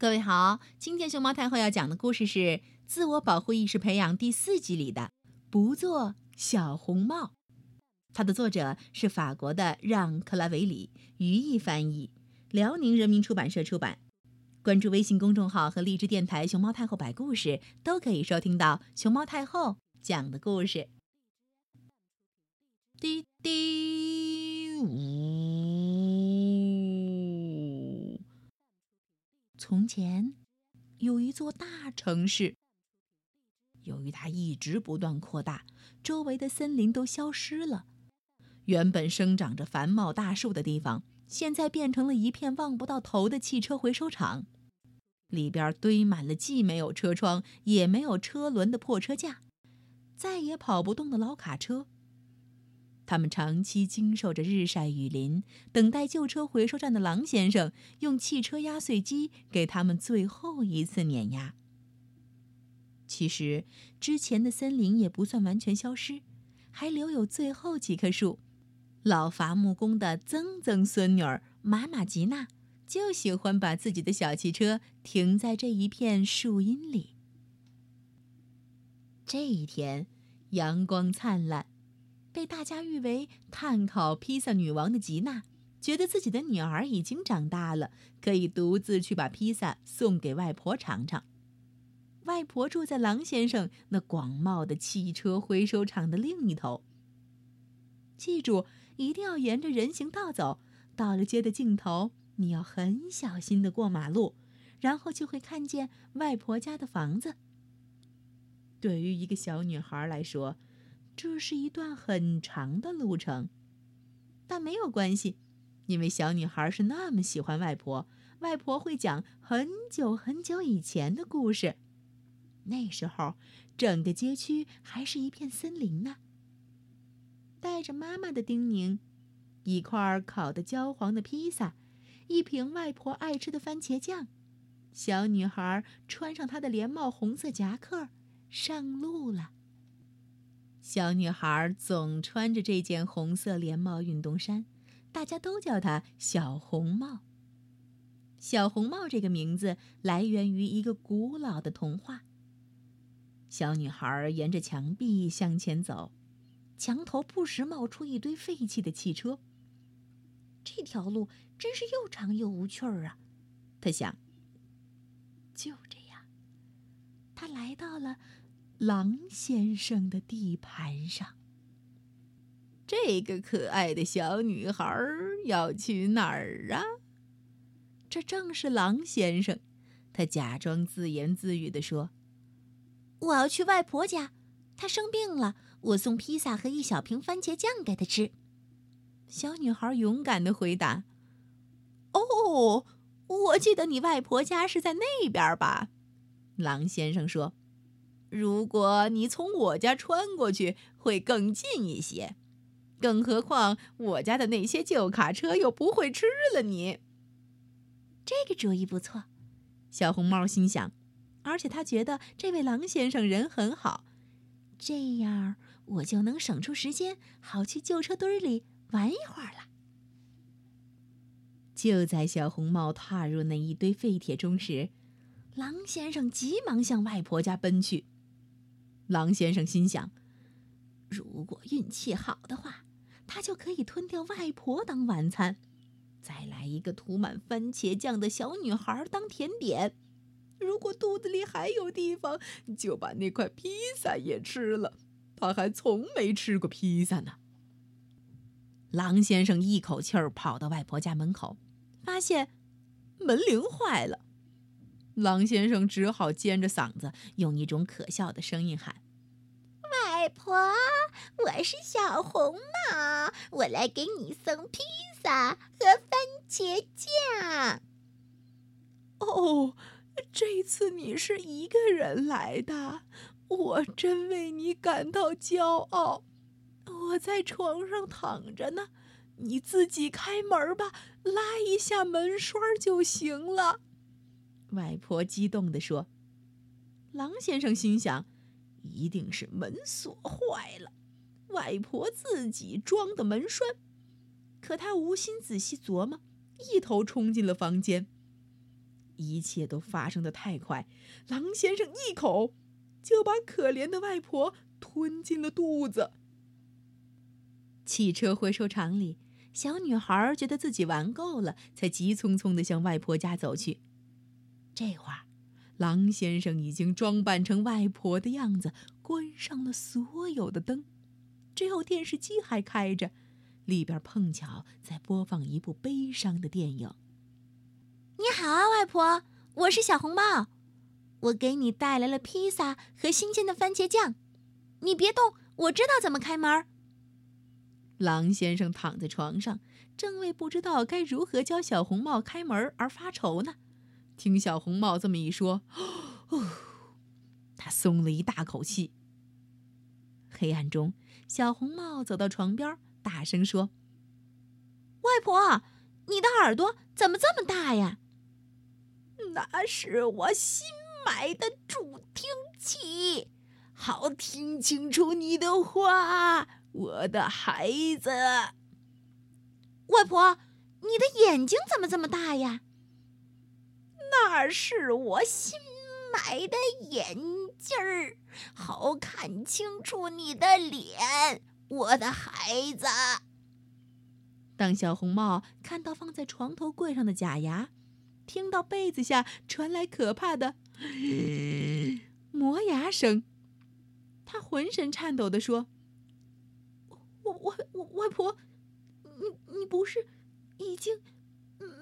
各位好，今天熊猫太后要讲的故事是《自我保护意识培养》第四集里的“不做小红帽”。它的作者是法国的让·克拉维里，于毅翻译，辽宁人民出版社出版。关注微信公众号和荔枝电台“熊猫太后摆故事”，都可以收听到熊猫太后讲的故事。滴滴呜。从前，有一座大城市。由于它一直不断扩大，周围的森林都消失了。原本生长着繁茂大树的地方，现在变成了一片望不到头的汽车回收厂，里边堆满了既没有车窗也没有车轮的破车架，再也跑不动的老卡车。他们长期经受着日晒雨淋，等待旧车回收站的狼先生用汽车压碎机给他们最后一次碾压。其实，之前的森林也不算完全消失，还留有最后几棵树。老伐木工的曾曾孙女儿玛玛吉娜就喜欢把自己的小汽车停在这一片树荫里。这一天，阳光灿烂。被大家誉为“碳烤披萨女王”的吉娜，觉得自己的女儿已经长大了，可以独自去把披萨送给外婆尝尝。外婆住在狼先生那广袤的汽车回收厂的另一头。记住，一定要沿着人行道走，到了街的尽头，你要很小心的过马路，然后就会看见外婆家的房子。对于一个小女孩来说，这是一段很长的路程，但没有关系，因为小女孩是那么喜欢外婆。外婆会讲很久很久以前的故事，那时候整个街区还是一片森林呢。带着妈妈的叮咛，一块烤的焦黄的披萨，一瓶外婆爱吃的番茄酱，小女孩穿上她的连帽红色夹克，上路了。小女孩总穿着这件红色连帽运动衫，大家都叫她小红帽。小红帽这个名字来源于一个古老的童话。小女孩沿着墙壁向前走，墙头不时冒出一堆废弃的汽车。这条路真是又长又无趣儿啊！她想。就这样，她来到了。狼先生的地盘上，这个可爱的小女孩要去哪儿啊？这正是狼先生。他假装自言自语地说：“我要去外婆家，她生病了，我送披萨和一小瓶番茄酱给她吃。”小女孩勇敢地回答：“哦，我记得你外婆家是在那边吧？”狼先生说。如果你从我家穿过去，会更近一些。更何况我家的那些旧卡车又不会吃了你。这个主意不错，小红帽心想。而且他觉得这位狼先生人很好，这样我就能省出时间，好去旧车堆里玩一会儿了。就在小红帽踏入那一堆废铁中时，狼先生急忙向外婆家奔去。狼先生心想：“如果运气好的话，他就可以吞掉外婆当晚餐，再来一个涂满番茄酱的小女孩当甜点。如果肚子里还有地方，就把那块披萨也吃了。他还从没吃过披萨呢。”狼先生一口气儿跑到外婆家门口，发现门铃坏了。狼先生只好尖着嗓子，用一种可笑的声音喊：“婆，我是小红帽，我来给你送披萨和番茄酱。”哦，这次你是一个人来的，我真为你感到骄傲。我在床上躺着呢，你自己开门吧，拉一下门栓就行了。外婆激动地说：“狼先生心想，一定是门锁坏了，外婆自己装的门栓。可他无心仔细琢磨，一头冲进了房间。一切都发生的太快，狼先生一口就把可怜的外婆吞进了肚子。汽车回收厂里，小女孩觉得自己玩够了，才急匆匆地向外婆家走去。这会儿，狼先生已经装扮成外婆的样子，关上了所有的灯，只有电视机还开着，里边碰巧在播放一部悲伤的电影。你好啊，外婆，我是小红帽，我给你带来了披萨和新鲜的番茄酱。你别动，我知道怎么开门。狼先生躺在床上，正为不知道该如何教小红帽开门而发愁呢。听小红帽这么一说，哦，他松了一大口气。黑暗中，小红帽走到床边，大声说：“外婆，你的耳朵怎么这么大呀？”那是我新买的助听器，好听清楚你的话，我的孩子。外婆，你的眼睛怎么这么大呀？那是我新买的眼镜儿，好看清楚你的脸，我的孩子。当小红帽看到放在床头柜上的假牙。听到被子下传来可怕的 磨牙声，他浑身颤抖地说：“我我我外婆，你你不是已经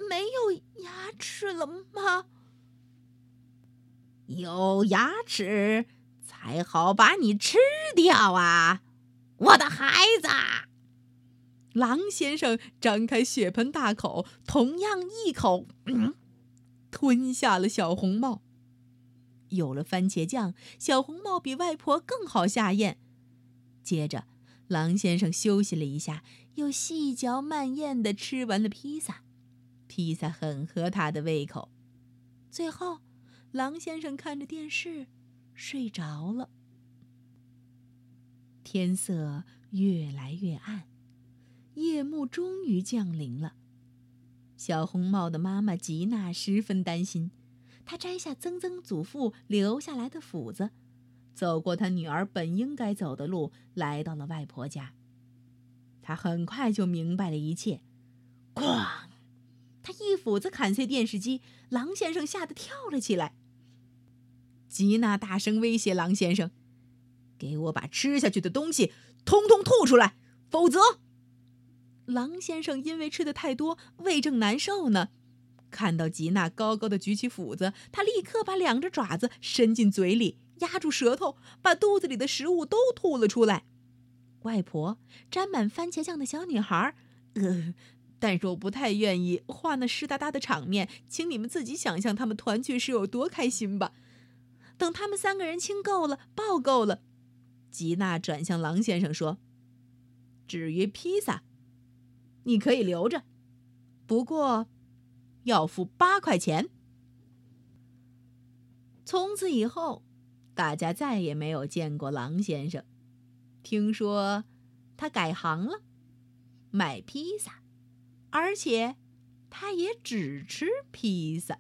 没有牙齿了吗？有牙齿才好把你吃掉啊，我的孩子！”狼先生张开血盆大口，同样一口。吞下了小红帽。有了番茄酱，小红帽比外婆更好下咽。接着，狼先生休息了一下，又细嚼慢咽地吃完了披萨。披萨很合他的胃口。最后，狼先生看着电视睡着了。天色越来越暗，夜幕终于降临了。小红帽的妈妈吉娜十分担心，她摘下曾曾祖父留下来的斧子，走过她女儿本应该走的路，来到了外婆家。她很快就明白了一切。咣！斧子砍碎电视机，狼先生吓得跳了起来。吉娜大声威胁狼先生：“给我把吃下去的东西通通吐出来，否则……”狼先生因为吃的太多，胃正难受呢。看到吉娜高高的举起斧子，他立刻把两只爪子伸进嘴里，压住舌头，把肚子里的食物都吐了出来。外婆沾满番茄酱的小女孩，呃，但是我不太愿意画那湿哒哒的场面，请你们自己想象他们团聚时有多开心吧。等他们三个人亲够了，抱够了，吉娜转向狼先生说：“至于披萨。”你可以留着，不过要付八块钱。从此以后，大家再也没有见过狼先生。听说他改行了，卖披萨，而且他也只吃披萨。